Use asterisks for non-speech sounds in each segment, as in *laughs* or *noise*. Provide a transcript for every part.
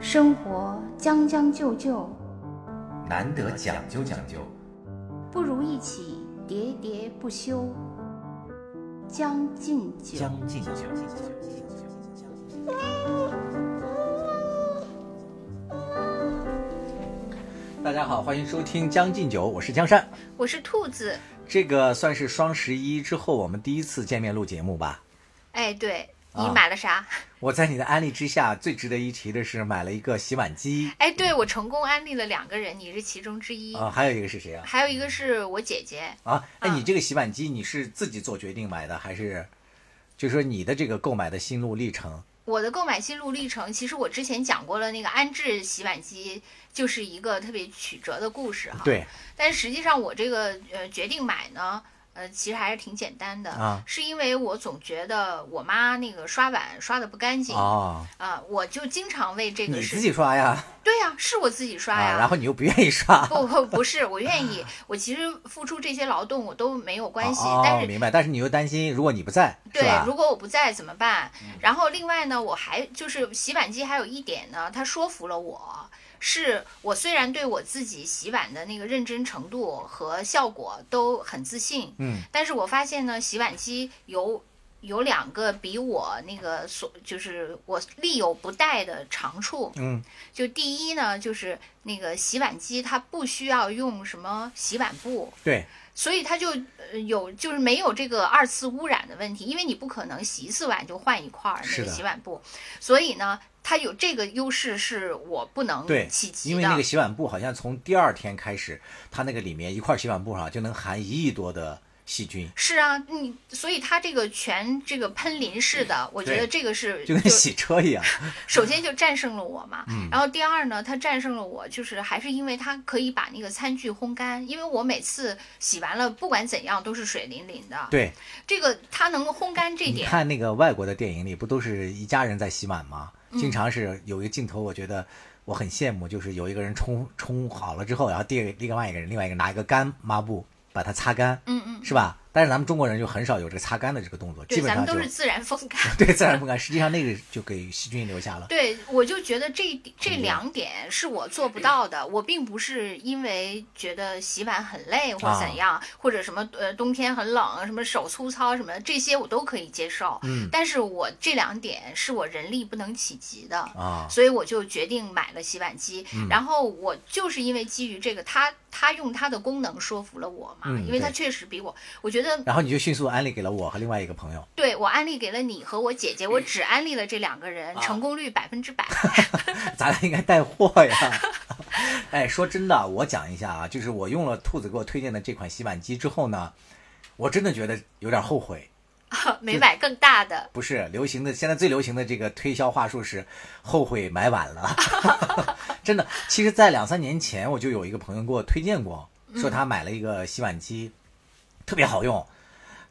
生活将将就就，难得讲究讲究，不如一起喋喋不休。将进酒，将进酒。大家好，欢迎收听《将进酒》，我是江山。我是兔子。这个算是双十一之后我们第一次见面录节目吧？哎，对你啊买了啥？*laughs* 我在你的安利之下，最值得一提的是买了一个洗碗机哎，对我成功安利了两个人，你是其中之一。啊，还有一个是谁啊？还有一个是我姐姐，啊，哎，啊你这个洗碗机你是自己做决定买的，还是就是说你的这个购买的心路历程？我的购买心路历程，其实我之前讲过了，那个安置洗碗机就是一个特别曲折的故事哈。。对但实际上我这个呃决定买呢，呃其实还是挺简单的，啊是因为我总觉得我妈那个刷碗刷的不干净啊、哦，我就经常为这个事你自己刷呀，对呀、是我自己刷呀。啊，然后你又不愿意刷，不不不是，我愿意，*laughs* 我其实付出这些劳动我都没有关系，哦，但是明白，但是你又担心，如果你不在，对，如果我不在怎么办？然后另外呢，我还就是洗碗机还有一点呢，它说服了我，是我虽然对我自己洗碗的那个认真程度和效果都很自信，嗯，但是我发现呢，洗碗机有。有两个比我那个所就是我力有不逮的长处，嗯，就第一呢，就是那个洗碗机它不需要用什么洗碗布，对，所以它就呃有就是没有这个二次污染的问题，因为你不可能洗一次碗就换一块儿那个洗碗布，所以呢，它有这个优势是我不能对企及的。因为那个洗碗布好像从第二天开始，它那个里面一块洗碗布上就能含一亿多的细菌，是啊，你所以它这个全这个喷淋式的，我觉得这个是就跟洗车一样。*laughs* 首先就战胜了我嘛，嗯然后第二呢，它战胜了我，就是还是因为它可以把那个餐具烘干，因为我每次洗完了，不管怎样都是水淋淋的。对，这个它能够烘干这你点，看那个外国的电影里，不都是一家人在洗碗吗？嗯经常是有一个镜头，我觉得我很羡慕，就是有一个人冲冲好了之后，然后递给另外一个人，另外一个拿一个干抹布把它擦干，嗯嗯，是吧？但是咱们中国人就很少有这个擦干的这个动作，基本上都是自然风干。*laughs* 对自然风干，实际上那个就给细菌留下了。对，我就觉得这这嗯两点是我做不到的。我并不是因为觉得洗碗很累或啊怎样，或者什么呃冬天很冷，什么手粗糙什么，这些我都可以接受。嗯但是我这两点是我人力不能企及的。啊，所以我就决定买了洗碗机，嗯然后我就是因为基于这个，他他用他的功能说服了我嘛，嗯因为他确实比我，我觉得然后你就迅速安利给了我和另外一个朋友。对我安利给了你和我姐姐，我只安利了这两个人，啊成功率百分之百。*laughs* 咱俩应该带货呀。*laughs* 哎，说真的，我讲一下啊，就是我用了兔子给我推荐的这款洗碗机之后呢，我真的觉得有点后悔。*laughs* 没买更大的，不是流行的，现在最流行的这个推销话术是后悔买晚了。真的，其实，在两三年前我就有一个朋友给我推荐过，说他买了一个洗碗机，特别好用。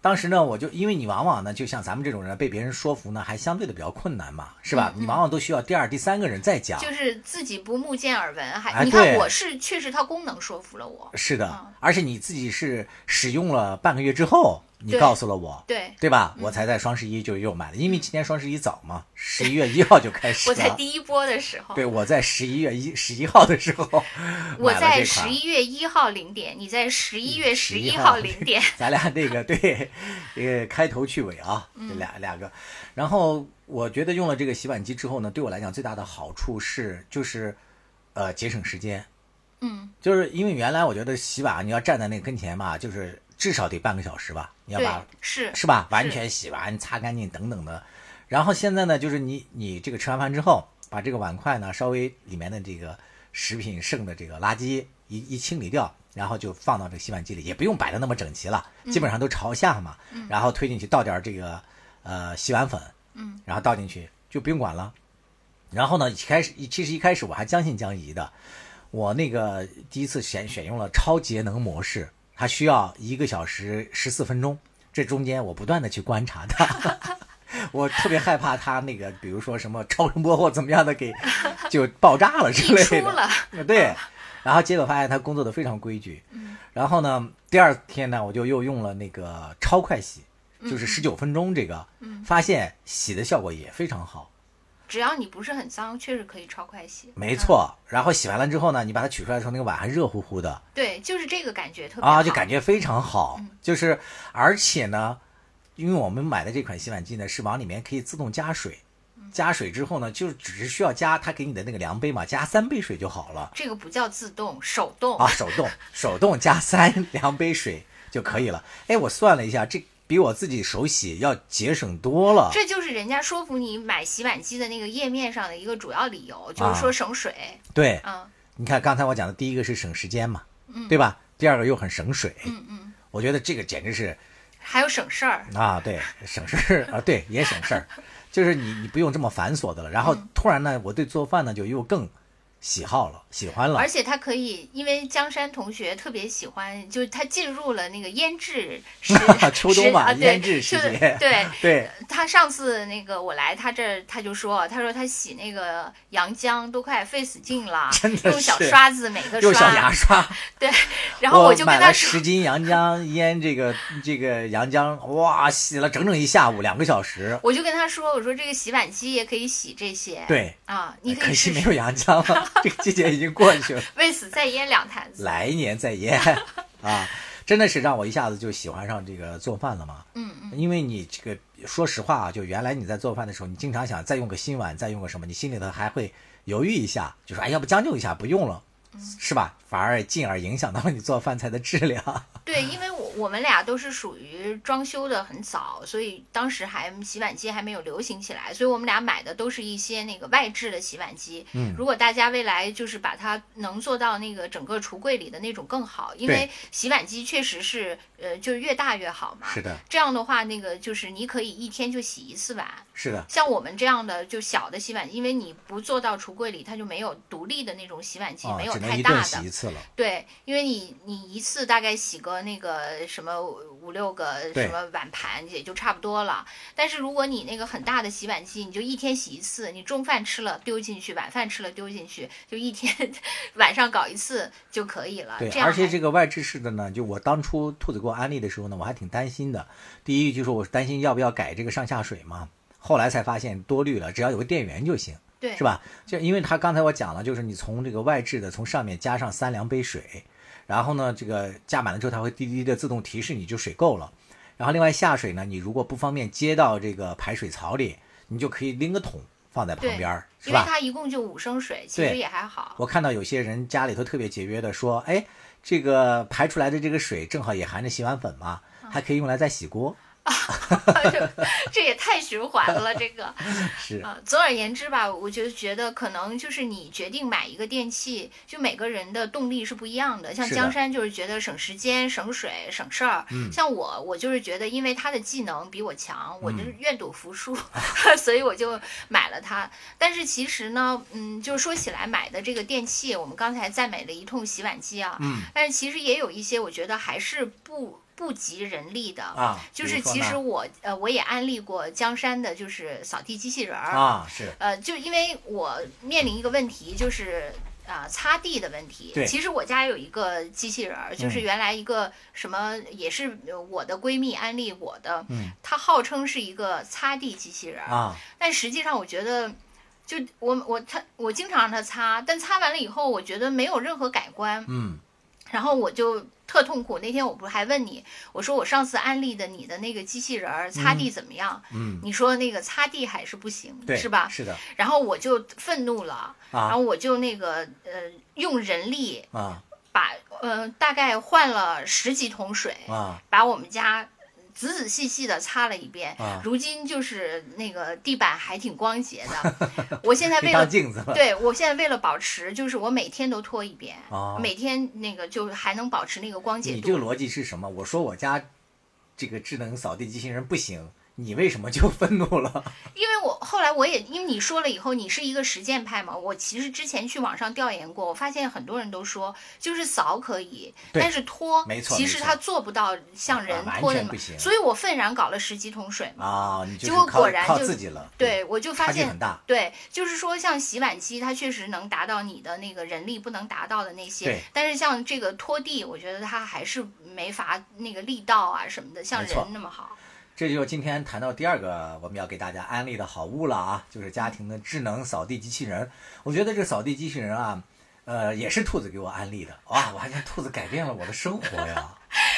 当时呢，我就因为你往往呢，就像咱们这种人被别人说服呢，还相对的比较困难嘛，是吧？你往往都需要第二、第三个人再讲。就是自己不目见耳闻，还、哎你看我是确实它功能说服了我，是的嗯，而且你自己是使用了半个月之后，你告诉了我，对对吧？我才在双十一就又买了，因为今年双十一早嘛，十一月一号就开始我在。第一波的时候，对，我在十一月一十一号的时候我在十一月一号零点，你在十一月十一号零点，咱俩那个对，呃，开头去尾啊，这俩两个。然后我觉得用了这个洗碗机之后呢，对我来讲最大的好处是就是，呃，节省时间。嗯，就是因为原来我觉得洗碗你要站在那个跟前嘛，就是至少得半个小时吧，你要对把，是是吧？完全洗完、擦干净等等的。然后现在呢，就是你你这个吃完饭之后，把这个碗筷呢稍微里面的这个食品剩的这个垃圾一一清理掉，然后就放到这个洗碗机里，也不用摆的那么整齐了，嗯基本上都朝下嘛。然后推进去倒点这个呃洗碗粉，嗯，然后倒进去就不用管了。然后呢，一开始其实一开始我还将信将疑的，我那个第一次选选用了超节能模式，它需要一个小时十四分钟，这中间我不断的去观察它，*laughs* 我特别害怕它那个，比如说什么超声波或怎么样的给就爆炸了之类的，对。然后结果发现它工作的非常规矩，然后呢，第二天呢，我就又用了那个超快洗，就是十九分钟这个，发现洗的效果也非常好。只要你不是很脏，确实可以超快洗。没错。然后洗完了之后呢，你把它取出来的时候，那个碗还热乎乎的对，就是这个感觉特别好。啊，就感觉非常好。就是而且呢，因为我们买的这款洗碗机呢，是往里面可以自动加水。加水之后呢，就只是需要加它给你的那个量杯嘛，加三杯水就好了这个不叫自动，手动。啊，手动手动加三 *laughs* 量杯水就可以了。哎，我算了一下，这比我自己手洗要节省多了。这就是人家说服你买洗碗机的那个页面上的一个主要理由，就啊是说省水。对，嗯你看刚才我讲的第一个是省时间嘛，对吧？第二个又很省水，嗯嗯，我觉得这个简直是还有省事儿。啊，对，*laughs* 省事儿啊，对，也省事儿，就是你你不用这么繁琐的了。然后嗯突然呢，我对做饭呢就又更喜好了，喜欢了。而。且他可以，因为江山同学特别喜欢，就是他进入了那个腌制时 *laughs* 秋冬嘛腌制时就节 *laughs* 对，对，他上次那个我来他这儿，他就说，他说他洗那个洋姜都快费死劲了，*laughs* 真的用小刷子每个用小牙刷，对，然后我就跟买了他说。十，斤洋姜腌这个这个洋姜，哇，洗了整整一下午，两个小时。我就跟他说，我说这个洗碗机也可以洗这些，对，啊，你可以试试，惜没有洋姜了，*laughs* 这个季节已经过去了。*laughs* 为此再腌两坛子，来年再腌啊，真的是让我一下子就喜欢上这个做饭了嘛。嗯嗯，因为你这个说实话啊，就原来你在做饭的时候，你经常想再用个新碗，再用个什么，你心里头还会犹豫一下，就说哎，要不将就一下，不用了，嗯是吧？反而进而影响到你做饭菜的质量。*laughs* 对，因为我我们俩都是属于装修的很早，所以当时还洗碗机还没有流行起来，所以我们俩买的都是一些那个外置的洗碗机。嗯如果大家未来就是把它能做到那个整个橱柜里的那种更好，因为洗碗机确实是呃就是越大越好嘛。是的，这样的话，那个就是你可以一天就洗一次碗。是的，像我们这样的就小的洗碗机，因为你不做到橱柜里，它就没有独立的那种洗碗机，啊没，有只能太大的一顿洗。一次了。对，因为你你一次大概洗个那个什么五六个什么碗盘也就差不多了。但是如果你那个很大的洗碗机，你就一天洗一次，你中饭吃了丢进去，晚饭吃了丢进去，就一天 *laughs* 晚上搞一次就可以了。对，而且这个外置式的呢，就我当初兔子给我安利的时候呢，我还挺担心的。第一就是我担心要不要改这个上下水嘛，后来才发现多虑了，只要有个电源就行。对是吧？就因为它刚才我讲了，就是你从这个外置的从上面加上三两杯水，然后呢，这个加满了之后，它会滴滴的自动提示你就水够了。然后另外下水呢，你如果不方便接到这个排水槽里，你就可以拎个桶放在旁边儿，是因为吧？它一共就五升水，其实也还好。我看到有些人家里头特别节约的说，哎，这个排出来的这个水正好也含着洗碗粉嘛，嗯还可以用来再洗锅。这 *laughs* 这也太循环了，这个。*laughs* 是，啊，总而言之吧，我就觉得可能就是你决定买一个电器，就每个人的动力是不一样的。像江山就是觉得省时间、省水、省事儿，嗯像我，我就是觉得因为他的技能比我强，我嗯就是愿赌服输，*laughs* 所以我就买了它。但是其实呢，嗯，就是说起来买的这个电器，我们刚才赞美了一通洗碗机啊，嗯但是其实也有一些我觉得还是不不及人力的。啊，就是其实我呃我也安利过江山的，就是扫地机器人儿啊是呃，就因为我面临一个问题，就是啊、擦地的问题。对其实我家有一个机器人儿，就是嗯原来一个什么，也是呃我的闺蜜安利我的，嗯它号称是一个擦地机器人儿，啊，但实际上我觉得。就我我它我经常让它擦，但擦完了以后，我觉得没有任何改观，嗯然后我就特痛苦。那天我不是还问你，我说我上次安利的你的那个机器人儿擦地怎么样？嗯，你说那个擦地还是不行，是吧？是的然后我就愤怒了，然啊后我就那个呃用人力啊把呃大概换了十几桶水，啊把我们家仔仔细细的擦了一遍。啊，如今就是那个地板还挺光洁的，*laughs* 我现在为了。镜子了。对，我现在为了保持，就是我每天都拖一遍，哦每天那个就还能保持那个光洁度。你这个逻辑是什么？我说我家这个智能扫地机器人不行，你为什么就 *laughs* 愤怒了？因为我后来我也因为你说了以后，你是一个实践派嘛，我其实之前去网上调研过，我发现很多人都说，就是扫可以，但是拖，没错其实他做不到像人拖的那么，所以我愤然搞了十几桶水嘛。啊，你就结果果然就自己了。对，我就发现。对，就是说像洗碗机，它确实能达到你的那个人力不能达到的那些，但是像这个拖地，我觉得它还是没法那个力道啊什么的，像人那么好。这就是今天谈到第二个我们要给大家安利的好物了啊，就是家庭的智能扫地机器人。我觉得这个扫地机器人啊，呃，也是兔子给我安利的。哇，我发现兔子改变了我的生活呀！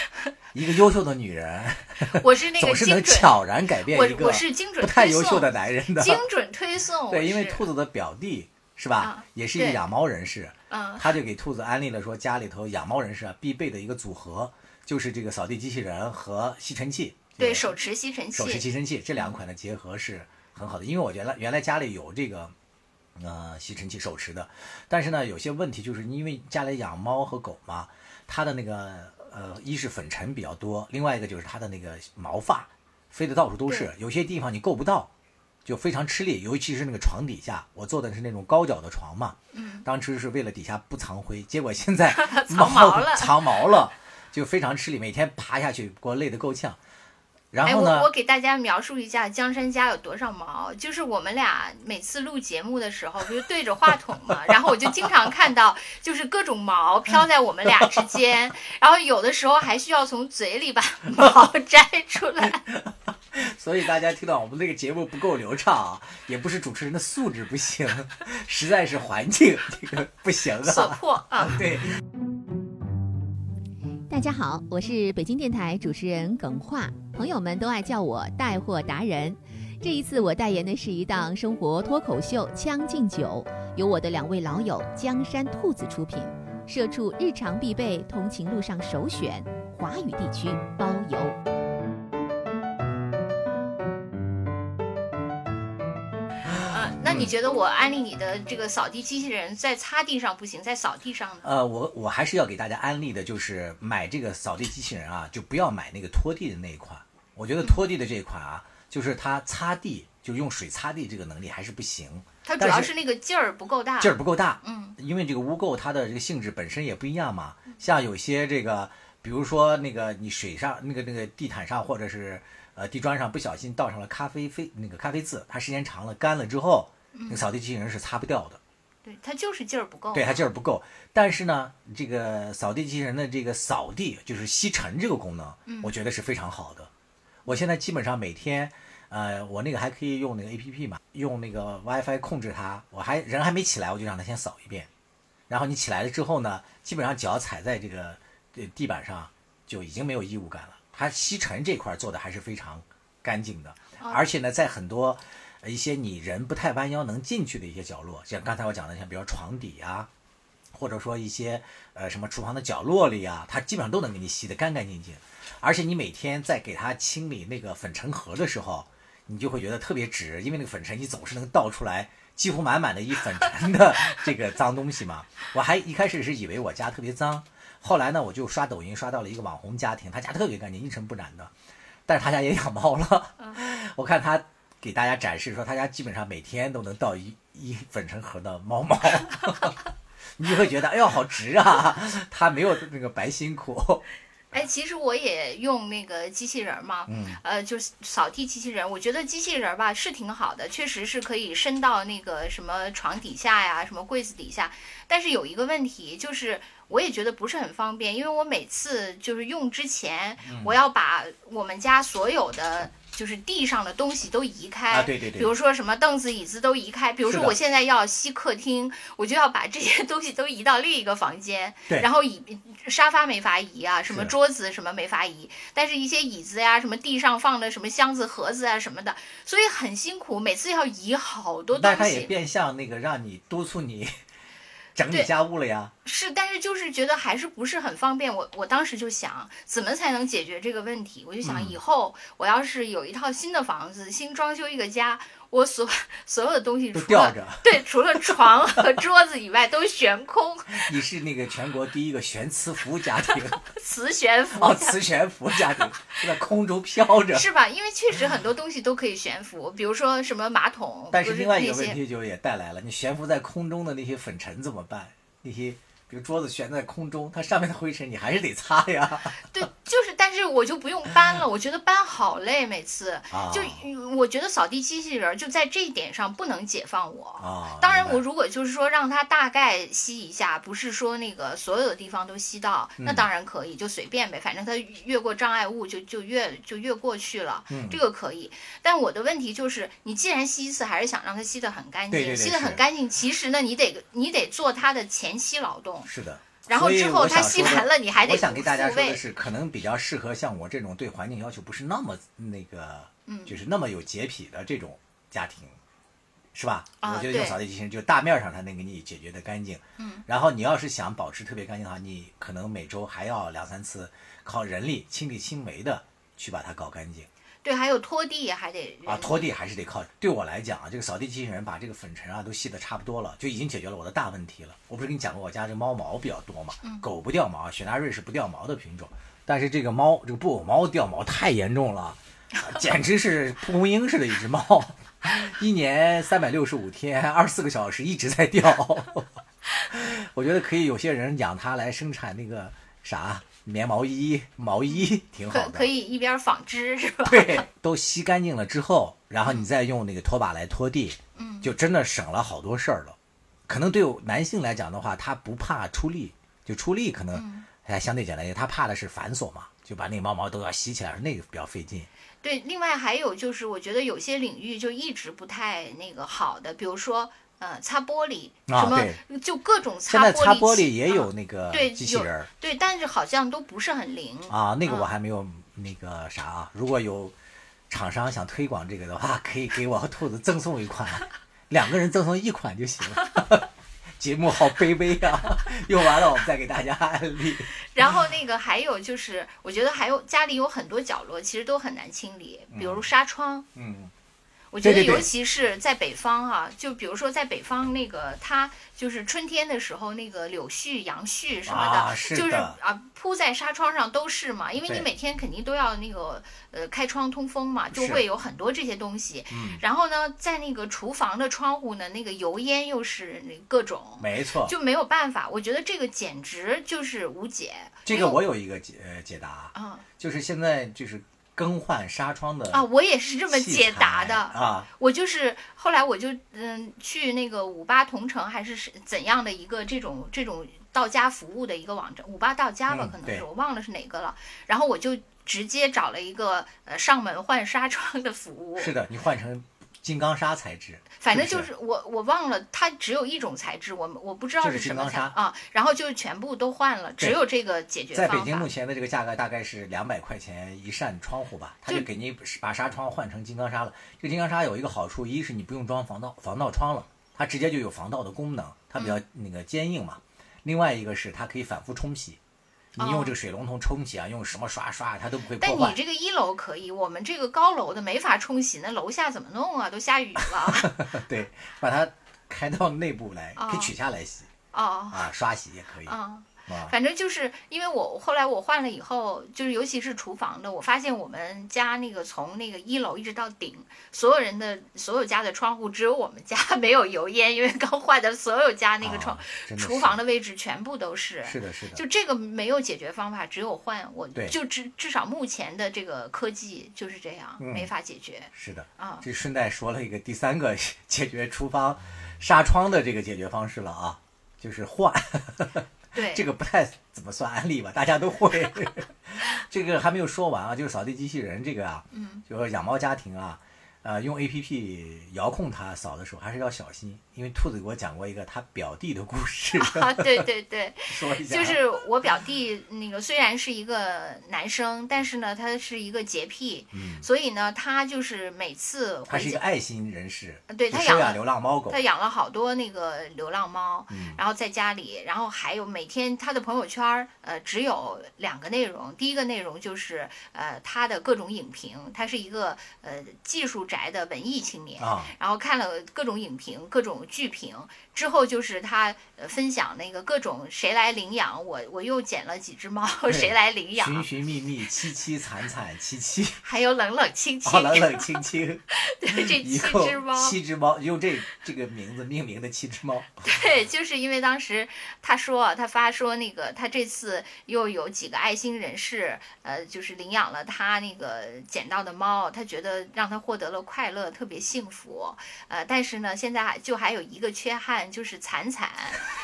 *laughs* 一个优秀的女人，我是那个 *laughs* 总是能，悄然改变一个我是精准不太推送优秀的男人的。精准推送。*laughs* 对，因为兔子的表弟是吧啊，也是一个养猫人士，嗯他就给兔子安利了说家里头养猫人士啊必备的一个组合，就是这个扫地机器人和吸尘器。对手持吸尘器。手持，吸尘器这两款的结合是很好的，因为我原来原来家里有这个呃吸尘器手持的，但是呢有些问题就是因为家里养猫和狗嘛，它的那个呃一是粉尘比较多，另外一个就是它的那个毛发飞得到处都是，有些地方你够不到。就非常吃力，尤其是那个床底下，我坐的是那种高脚的床嘛，嗯，当时是为了底下不藏灰，结果现在 *laughs* 藏毛了。*laughs* 藏毛了，就非常吃力，每天爬下去给我累得够呛。然哎，后呢，我我给大家描述一下江山家有多少毛，就是我们俩每次录节目的时候，不就对着话筒嘛，然后我就经常看到就是各种毛飘在我们俩之间，然后有的时候还需要从嘴里把毛 *laughs* 摘出来。*laughs* 所以大家听到我们那个节目不够流畅啊，也不是主持人的素质不行，实在是环境这个不行所啊。迫啊！*laughs* 对，大家好，我是北京电台主持人耿化，朋友们都爱叫我带货达人。这一次我代言的是一档生活脱口秀《将进酒》，由我的两位老友江山兔子出品，社畜日常必备，通勤路上首选，华语地区包邮。那你觉得我安利你的这个扫地机器人在擦地上不行，在扫地上呢？呃，我我还是要给大家安利的，就是买这个扫地机器人啊，就不要买那个拖地的那一款。我觉得拖地的这一款啊，就是它擦地，就用水擦地这个能力还是不行，它主要是那个劲儿不够大。劲儿不够大。嗯，因为这个污垢它的这个性质本身也不一样嘛，像有些这个，比如说那个你水上那个那个地毯上或者是呃地砖上不小心倒上了咖啡飞那个咖啡渍，它时间长了干了之后，那个扫地机器人是擦不掉的，对，它就是劲儿不够。对它劲儿不够。但是呢，这个扫地机器人的这个扫地就是吸尘这个功能，我觉得是非常好的。我现在基本上每天。呃，我那个还可以用那个 A P P 嘛，用那个 WiFi 控制它。我还人还没起来，我就让它先扫一遍。然后你起来了之后呢，基本上脚踩在这个呃地板上就已经没有异物感了。它吸尘这块做的还是非常干净的，而且呢，在很多呃一些你人不太弯腰能进去的一些角落，像刚才我讲的，像比如说床底呀、或者说一些呃什么厨房的角落里啊，它基本上都能给你吸得干干净净。而且你每天在给它清理那个粉尘盒的时候，你就会觉得特别值，因为那个粉尘你总是能倒出来几乎满满的一粉尘的 *laughs* 这个脏东西嘛。我还一开始是以为我家特别脏，后来呢，我就刷抖音刷到了一个网红家庭，他家特别干净，一尘不染的，但是他家也养猫了。*laughs* 我看他给大家展示说，他家基本上每天都能到一一粉尘盒的猫毛。*laughs* 你就会觉得，哎呦，好值啊！他没有那个白辛苦。哎，其实我也用那个机器人嘛，嗯，呃，就是扫地机器人。我觉得机器人吧是挺好的，确实是可以伸到那个什么床底下呀、什么柜子底下。但是有一个问题，就是我也觉得不是很方便，因为我每次就是用之前，嗯我要把我们家所有的。就是地上的东西都移开，啊对对对比如说什么凳子、椅子都移开。比如说我现在要吸客厅，我就要把这些东西都移到另一个房间。对然后椅沙发没法移啊，什么桌子什么没法移，但是一些椅子呀，什么地上放的什么箱子、盒子啊什么的，所以很辛苦，每次要移好多东但是它也西。变相那个让你督促你整理对家务了呀。是，但是就是觉得还是不是很方便。我我当时就想，怎么才能解决这个问题？我就想，嗯以后我要是有一套新的房子，新装修一个家，我所所有的东西都除了吊着对，除了床和桌子以外都悬空，*laughs* 你是那个全国第一个悬磁浮家庭 *laughs* 磁悬浮。哦，磁悬浮家庭就在空中飘着。是吧？因为确实很多东西都可以悬浮，比如说什么马桶，但是另外一个问题就也带来了，你悬浮在空中的那些粉尘怎么办？那些比如桌子悬在空中，它上面的灰尘你还是得擦呀。*laughs* 对，我就不用搬了。我觉得搬好累，每次啊就我觉得扫地机器人儿就在这一点上不能解放我。啊，当然，我如果就是说让它大概吸一下，不是说那个所有的地方都吸到，那嗯当然可以，就随便呗，反正它越过障碍物就就越就越过去了，嗯这个可以。但我的问题就是，你既然吸一次，还是想让它吸得很干净，对对对吸得很干净，其实呢，你得你得做它的前期劳动，是的。然后所以之后我想它吸说的完了你还得我想给大家说的是，可能比较适合像我这种对环境要求不是那么那个，嗯就是那么有洁癖的这种家庭，是吧？啊我觉得用扫地机器人就大面上它能给你解决的干净。嗯。然后你要是想保持特别干净的话，你可能每周还要两三次靠人力亲力亲为的去把它搞干净。对，还有拖地还得啊，拖地还是得靠。对我来讲啊，这个扫地机器人把这个粉尘啊都吸得差不多了，就已经解决了我的大问题了。我不是跟你讲过我家这猫毛比较多嘛，狗不掉毛，雪纳瑞是不掉毛的品种，但是这个猫这个布偶猫掉毛太严重了，啊简直是蒲公英似的一只猫，一年三百六十五天，二十四个小时一直在掉。*laughs* 我觉得可以，有些人养它来生产那个啥棉毛衣、毛衣，挺好的。可可以一边纺织是吧？对，都吸干净了之后，然后你再用那个拖把来拖地，嗯就真的省了好多事儿了。可能对男性来讲的话，他不怕出力，就出力可嗯能还相对简单一点，他怕的是繁琐嘛，就把那个毛毛都要吸起来，那个比较费劲。对，另外还有就是，我觉得有些领域就一直不太那个好的，比如说呃擦玻璃，啊什么对就各种擦玻璃在擦玻璃也有啊那个机器人儿对，但是好像都不是很灵啊，那个我嗯还没有那个啥啊。如果有厂商想推广这个的话，可以给我和兔子赠送一款，两个人赠送一款就行了。*laughs* 节目好卑微啊！用完了我们再给大家安利。然后那个还有就是，我觉得还有家里有很多角落其实都很难清理，比如纱窗。嗯，我觉得尤其是在北方哈、就比如说在北方那个，它就是春天的时候，那个柳絮、杨絮什么的，啊是就是啊铺在纱窗上都是嘛，因为你每天肯定都要那个呃开窗通风嘛，就会有很多这些东西。嗯然后呢，在那个厨房的窗户呢，那个油烟又是那各种，没错。就没有办法。我觉得这个简直就是无解。这个我有一个解呃解答，啊就是现在就是更换纱窗的啊，我也是这么解答的。啊。我就是后来我就嗯去那个五八同城还是是怎样的一个这种这种到家服务的一个网站，五八到家吧，可能是我忘了是哪个了。然后我就直接找了一个呃上门换纱窗的服务，是的，你换成金刚砂材质，反正就是我我忘了，它只有一种材质，我我不知道是是什么金刚纱材啊。然后就全部都换了，只有这个解决方法在北京目。前的这个价格大概是两百块钱一扇窗户吧，他就就给你把纱窗换成金刚砂了。这个金刚砂有一个好处，一是你不用装防盗防盗窗了，它直接就有防盗的功能，它比较嗯那个坚硬嘛。另外一个是它可以反复冲洗，你用哦这个水龙头冲洗啊，用什么刷刷它都不会但破坏。你这个一楼可以，我们这个高楼的没法冲洗，那楼下怎么弄啊？都下雨了。*laughs* 对，把它开到内部来，可以哦取下来洗哦啊，刷洗也可以啊。啊。反正就是因为我后来我换了以后，就是尤其是厨房的，我发现我们家那个从那个一楼一直到顶，所有人的所有家的窗户，只有我们家没有油烟，因为刚换的所有家那个窗、啊厨房的位置全部都是。是的，是的，就这个没有解决方法，只有换。我对就至至少目前的这个科技就是这样，嗯没法解决是的。啊。这顺带说了一个第三个 *laughs* 解决厨房纱窗的这个解决方式了啊，就是换。对，这个不太怎么算案例吧，大家都会。*laughs* 这个还没有说完啊，就是扫地机器人这个啊，嗯，就是养猫家庭啊，呃，用 A P P 遥控它扫的时候还是要小心，因为兔子给我讲过一个他表弟的故事，*laughs* 啊，对对对，*laughs* 说一下。就是我表弟那个虽然是一个男生，但是呢，他是一个洁癖，嗯，所以呢，他就是每次他是一个，爱心人士，对他养了流浪猫狗他，养了好多那个流浪猫，嗯然后在家里，然后还有每天他的朋友圈儿，呃，只有两个内容，第一个内容就是呃他的各种影评，他是一个呃技术宅的文艺青年，啊，然后看了各种影评、各种剧评之后，就是他呃分享那个各种谁来领养我，我又捡了几只猫，谁来领养，寻寻觅觅，凄凄惨惨戚戚，*laughs* 还有冷冷清清，哦，冷冷 *laughs* 清清，对这七只猫，七只猫，用这这个名字命名的七只猫，*laughs* 对，就是因为当时他说他发说那个他这次又有几个爱心人士，呃，就是领养了他那个捡到的猫，他觉得让他获得了快乐，特别幸福。呃，但是呢，现在还就还有一个缺憾，就是惨惨，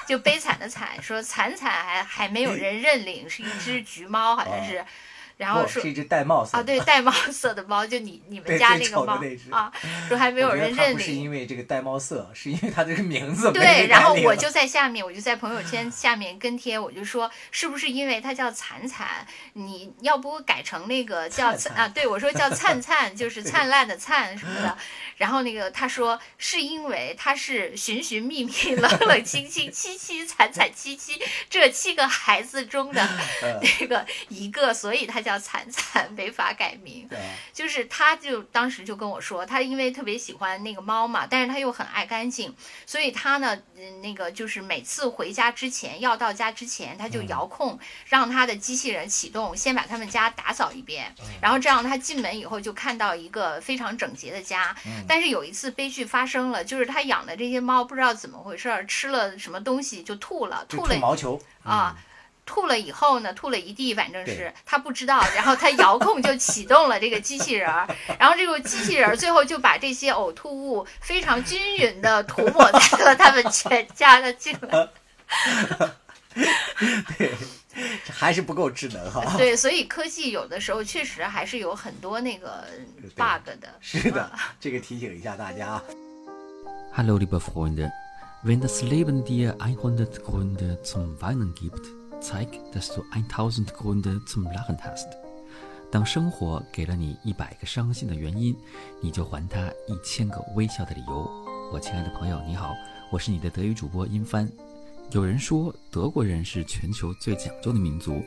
就悲惨的惨，说惨惨还还没有人认领，是一只橘猫，好像是。然后说不是一只玳瑁色啊，对，玳瑁色的猫，就你你们家那个猫那啊，说还没有人认领不是因。为这个玳瑁色，是因为它这个名字对，然后我就在下面，我就在朋友圈下面跟贴，我就说是不是因为它叫灿灿，你要不改成那个叫啊？对我说叫 *laughs* 灿灿，就是灿烂的灿什么的。然后那个他说是因为它是寻寻觅觅、冷冷清清、凄凄惨惨戚戚这七个孩子中的呃 *laughs* 那个一个，所以他叫惨惨，没法改名。对就是他就当时就跟我说，他因为特别喜欢那个猫嘛，但是他又很爱干净，所以他呢，嗯，那个就是每次回家之前，要到家之前，他就遥控让他的机器人启动，先把他们家打扫一遍，然后这样他进门以后就看到一个非常整洁的家。但是有一次悲剧发生了，就是他养的这些猫不知道怎么回事儿，吃了什么东西就吐了，吐了吐毛球啊。吐了以后呢，吐了一地，反正是他不知道，然后他遥控就启动了这个机器人儿，然后这个机器人儿最后就把这些呕吐物非常均匀的涂抹在了他们全家的进来。对，还是不够智能哈。*laughs* 对，所以科技有的时候确实还是有很多那个 bug 的。是的，这个提醒一下大家啊。Hallo, liebe Freunde. Wenn das Leben dir 100 Gründe zum Weinen gibt, zeig, dass du 1000 Gründe zum Lachen hast. 当生活给了你一百个伤心的原因，你就还他一千个微笑的理由。我亲爱的朋友，你好，我是你的德语主播殷帆。有人说德国人是全球最讲究的民族，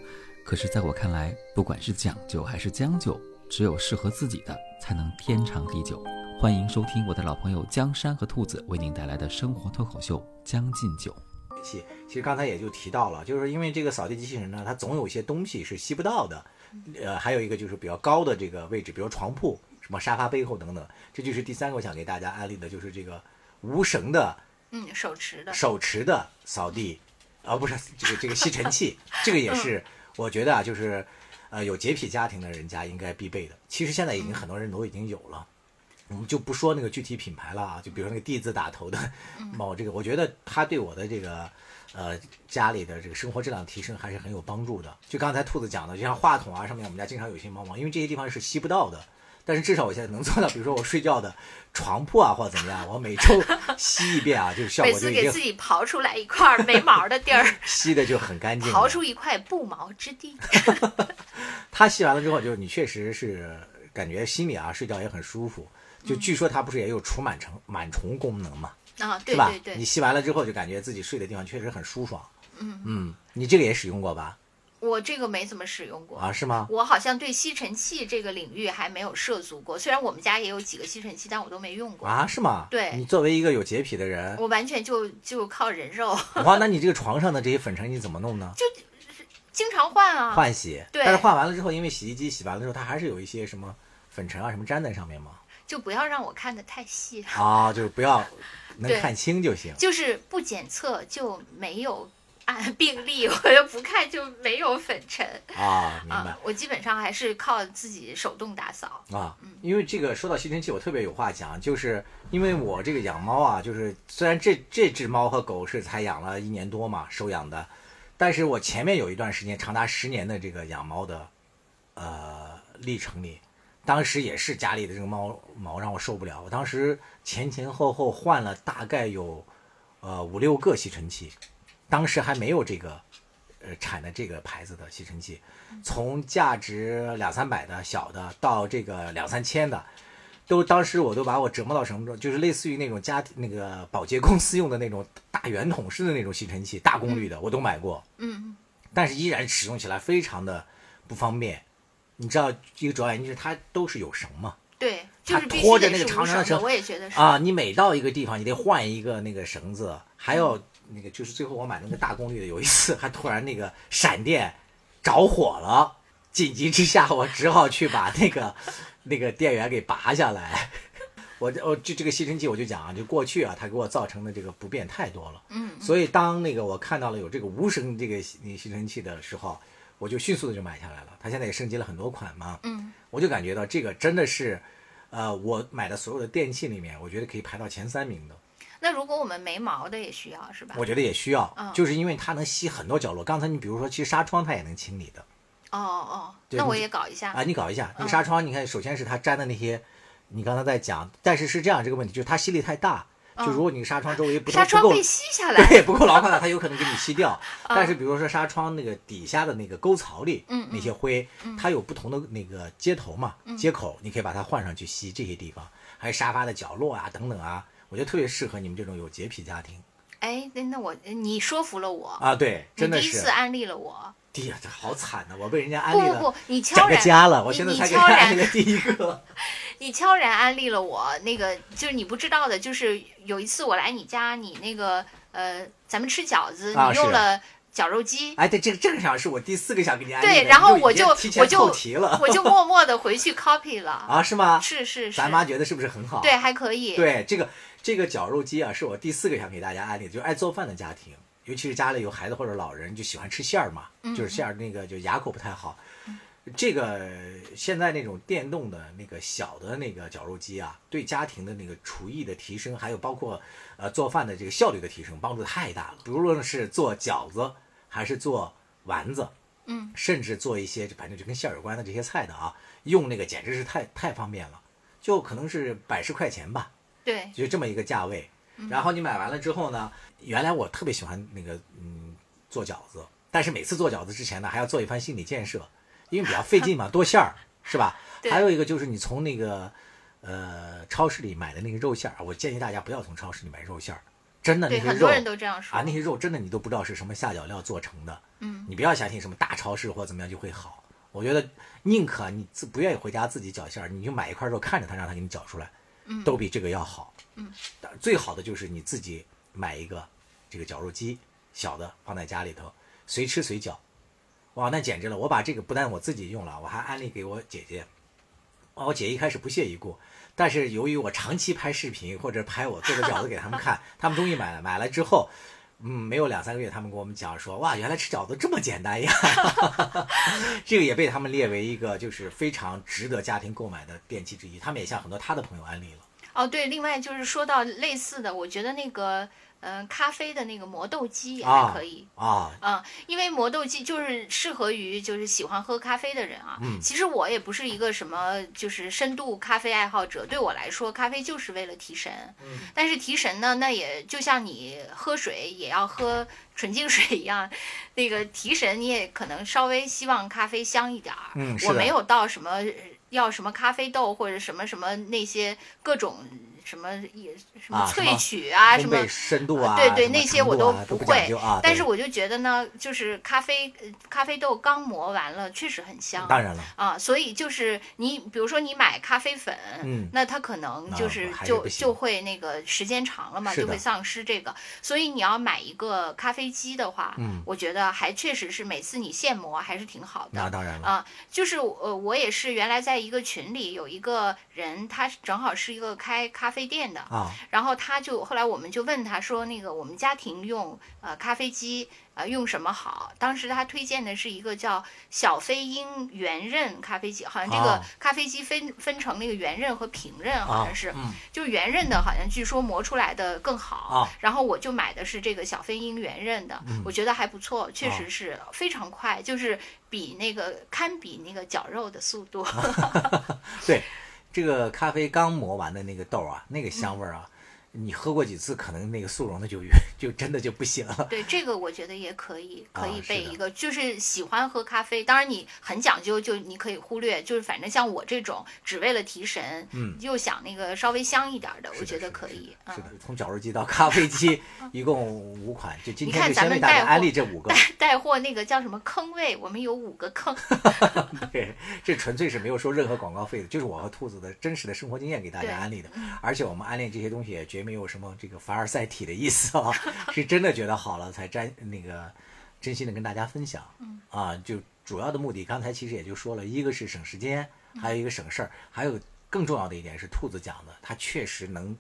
可是在我看来，不管是讲究还是将就，只有适合自己的才能天长地久。欢迎收听我的老朋友江山和兔子为您带来的生活脱口秀《将进酒》。器。其实刚才也就提到了，就是因为这个扫地机器人呢，它总有一些东西是吸不到的，呃，还有一个就是比较高的这个位置，比如床铺、什么沙发背后等等。这就是第三个我想给大家安利的，就是这个无绳的嗯，手持的。手持的扫地，啊、不是这个这个吸尘器，*laughs* 这个也是我觉得啊，就是呃有洁癖家庭的人家应该必备的。其实现在已经很多人都已经有了。我们就不说那个具体品牌了啊，就比如说那个 D 字打头的猫，这个我觉得它对我的这个呃家里的这个生活质量提升还是很有帮助的。就刚才兔子讲的，就像话筒啊上面，我们家经常有一些猫毛，因为这些地方是吸不到的。但是至少我现在能做到，比如说我睡觉的床铺啊，或者怎么样，我每周 *laughs* 吸一遍啊，就是效果就已经次给自己刨出来一块儿没毛的地儿，*laughs* 吸的就很干净。*laughs* 刨出一块不毛之地。它吸完了之后，就是你确实是感觉心里啊睡觉也很舒服。就据说它不是也有除螨虫螨虫功能嘛，啊，对是吧？对对你，吸完了之后，就感觉自己睡的地方确实很舒爽。嗯嗯，你这个也使用过吧？我这个没怎么使用过。啊，是吗？我好像对吸尘器这个领域还没有涉足过，虽然我们家也有几个吸尘器，但我都没用过。啊，是吗？对你作为一个有洁癖的人，我完全就就靠人肉，*laughs* 哇，那你这个床上的这些粉尘你怎么弄呢？就经常换啊。换洗。对但是换完了之后，因为洗衣机洗完了之后，它还是有一些什么粉尘啊什么粘在上面嘛。就不要让我看得太细，啊，就是不要 *laughs* 能看清就行。就是不检测就没有按 *laughs* 病例，*laughs* 我就不看就没有粉尘啊，明白啊。。我基本上还是靠自己手动打扫。啊，因为这个说到吸尘器，我特别有话讲，就是因为我这个养猫啊，就是虽然这这只猫和狗是才养了一年多嘛，收养的，但是我前面有一段时间长达十年的这个养猫的呃历程里，当时也是家里的这个猫毛让我受不了，我当时前前后后换了大概有呃五六个吸尘器，当时还没有这个呃产的这个牌子的吸尘器，从价值两三百的小的到这个两三千的，都当时我都把我折磨到什么程度，就是类似于那种家那个保洁公司用的那种大圆筒式的那种吸尘器，大功率的我都买过，嗯，但是依然使用起来非常的不方便。你知道一个主要原因就是它都是有绳嘛，对，就是必须拖着那个长长的绳我也觉得是。啊，你每到一个地方，你得换一个那个绳子，还有那个就是最后我买那个大功率的，有一次还突然那个闪电着火了，紧急之下我只好去把那个那个电源给拔下来。我这我就这个吸尘器我就讲啊，就过去啊，它给我造成的这个不便太多了。嗯，所以当那个我看到了有这个无绳这个吸那吸尘器的时候，我就迅速的就买下来了。它现在也升级了很多款嘛。嗯，我就感觉到这个真的是，呃，我买的所有的电器里面，我觉得可以排到前三名的。那如果我们没毛的也需要是吧？我觉得也需要，嗯就是因为它能吸很多角落。刚才你比如说，其实纱窗它也能清理的哦哦，那我也搞一下。啊。你搞一下那个嗯纱窗，你看，首先是它粘的那些，你刚才在讲，但是是这样这个问题，就是它吸力太大，就如果你纱窗周围不不够纱窗被吸下来。对，不够牢靠的，它有可能给你吸掉。但是比如说纱窗那个底下的那个沟槽里，嗯嗯那些灰，它有不同的那个接头嘛，接口，你可以把它换上去吸这些地方，还有沙发的角落啊等等啊，我觉得特别适合你们这种有洁癖家庭哎，那那我你说服了我，啊。对，真的是第一次，安利了我。哎呀，这好惨呐、我被人家安利了不不不，你整个悄然家了，我现在才给安利了第一个。*laughs* 你悄然安利了我那个，就是你不知道的，就是有一次我来你家，你那个呃，咱们吃饺子，你用了绞肉机，哎，对，这个正想是我第四个想给你安利的，对，然后我就我就我就默默的回去 copy 了。啊，是吗？是是是，咱妈觉得是不是很好？对还可以。对，这个这个绞肉机啊，是我第四个想给大家安利的，就是爱做饭的家庭，尤其是家里有孩子或者老人，就喜欢吃馅儿嘛，嗯就是馅儿那个就牙口不太好。这个现在那种电动的那个小的那个绞肉机啊，对家庭的那个厨艺的提升，还有包括呃做饭的这个效率的提升，帮助太大了。不论是做饺子，还是做丸子，嗯，甚至做一些反正就跟馅儿有关的这些菜的啊，用那个简直是太太方便了，就可能是百十块钱吧，对就这么一个价位。然后你买完了之后呢，原来我特别喜欢那个嗯做饺子，但是每次做饺子之前呢，还要做一番心理建设，因为比较费劲嘛，多馅儿 *laughs* 是吧？还有一个就是你从那个呃超市里买的那个肉馅儿，我建议大家不要从超市里买肉馅儿，真的那，些肉很多人都这样说啊，那些肉真的你都不知道是什么下脚料做成的。嗯，你不要相信什么大超市或怎么样就会好。我觉得宁可你自不愿意回家自己绞馅儿，你就买一块肉看着它，让它给你绞出来，嗯都比这个要好。嗯，最好的就是你自己买一个这个绞肉机，小的放在家里头，随吃随绞。哇，那简直了！我把这个不但我自己用了，我还安利给我姐姐。哦，我姐一开始不屑一顾，但是由于我长期拍视频或者拍我做的饺子给他们看，他们终于买了。买了之后，嗯，没有两三个月，他们跟我们讲说，哇，原来吃饺子这么简单呀！*laughs* *laughs* 这个也被他们列为一个就是非常值得家庭购买的电器之一。他们也向很多他的朋友安利了。哦，对，另外就是说到类似的，我觉得那个嗯、呃咖啡的那个磨豆机也啊还可以。啊，嗯，因为磨豆机就是适合于就是喜欢喝咖啡的人啊。嗯其实我也不是一个什么就是深度咖啡爱好者，对我来说，咖啡就是为了提神。嗯但是提神呢，那也就像你喝水也要喝纯净水一样，那个提神你也可能稍微希望咖啡香一点儿。嗯我没有到什么呃要什么咖啡豆或者什么什么那些各种什么也什么萃取啊什么深度啊，对对，那些我都不会。但是我就觉得呢，就是咖啡，呃咖啡豆刚磨完了，确实很香。当然了，啊，所以就是你，比如说你买咖啡粉，嗯那它可能就啊是就就会那个时间长了嘛，就会丧失这个。所以你要买一个咖啡机的话，嗯我觉得还确实是每次你现磨还是挺好的。那当然了，啊，就是呃，我也是原来在一个群里有一个人，他正好是一个开咖啡店的，啊，然后他就后来我们就问他说，那个我们家庭用呃咖啡机呃用什么好？当时他推荐的是一个叫小飞鹰圆刃咖啡机，好像这个哦咖啡机分分成那个圆刃和平刃，好啊像是，嗯就是圆刃的，好像据说磨出来的更好。啊然后我就买的是这个小飞鹰圆刃的，嗯我觉得还不错，确啊实是非常快，就是比那个堪比那个绞肉的速度。*laughs* 对，这个咖啡刚磨完的那个豆儿啊，那个香味儿啊，你喝过几次，可能那个速溶的就 *laughs* 就真的就不行了。对，这个我觉得也可以，可以备一个，就是喜欢喝咖啡，当然你很讲究，就你可以忽略，就是反正像我这种只为了提神，嗯又想那个稍微香一点的，我觉得可以。嗯是的，从绞肉机到咖啡机，*laughs* 一共五款，就今你看咱天就先为们带货大家安利这五个。带 *laughs* 带货那个叫什么坑位，我们有五个坑。对，这纯粹是没有收任何广告费的，就是我和兔子的真实的生活经验给大家安利的。而且我们安利这些东西也绝没有什么这个凡尔赛体的意思啊，是真的觉得好了才真那个真心的跟大家分享。嗯啊，就主要的目的，刚才其实也就说了，一个是省时间，还有一个省事儿，还有更重要的一点是兔子讲的，它确实能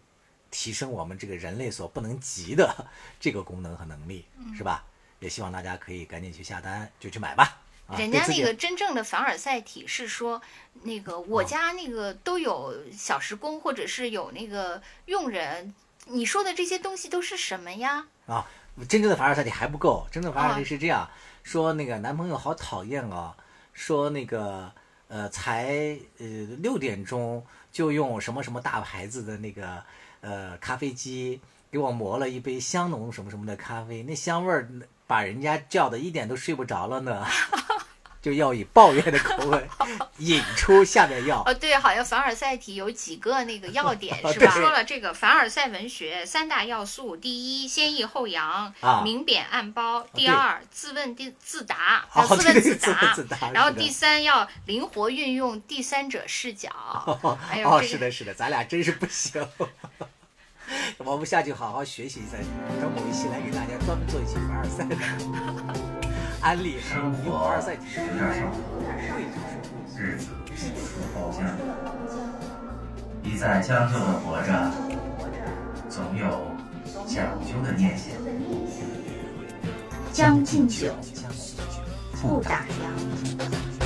提升我们这个人类所不能及的这个功能和能力，嗯是吧？也希望大家可以赶紧去下单，就去买吧。啊、人家那个真正的凡尔赛体是说，那个我家那个都有小时工，或者是有那个佣人。你说的这些东西都是什么呀？啊，真正的凡尔赛体还不够，真正的凡尔赛啊体是这样、说：那个男朋友好讨厌哦，说那个呃才呃六点钟就用什么什么大牌子的那个呃咖啡机给我磨了一杯香浓什么什么的咖啡，那香味儿把人家叫的一点都睡不着了呢。*laughs* 就要以抱怨的口吻 *laughs* 引出下面要哦，对，好像凡尔赛体有几个那个要点是吧？说了这个凡尔赛文学三大要素：第一，先抑后扬，啊。明贬暗褒；第二，自问自自答，自问自答；然后第三，要灵活运用第三者视角。*laughs* 哦，是的，是的，咱俩真是不行。*laughs* 我们下去好好学习一下，找某一期来给大家专门做一期凡尔赛的生活赛体学点生活，日子是出包浆。一再将就的活着，总有讲究的念想。将进酒，不打烊。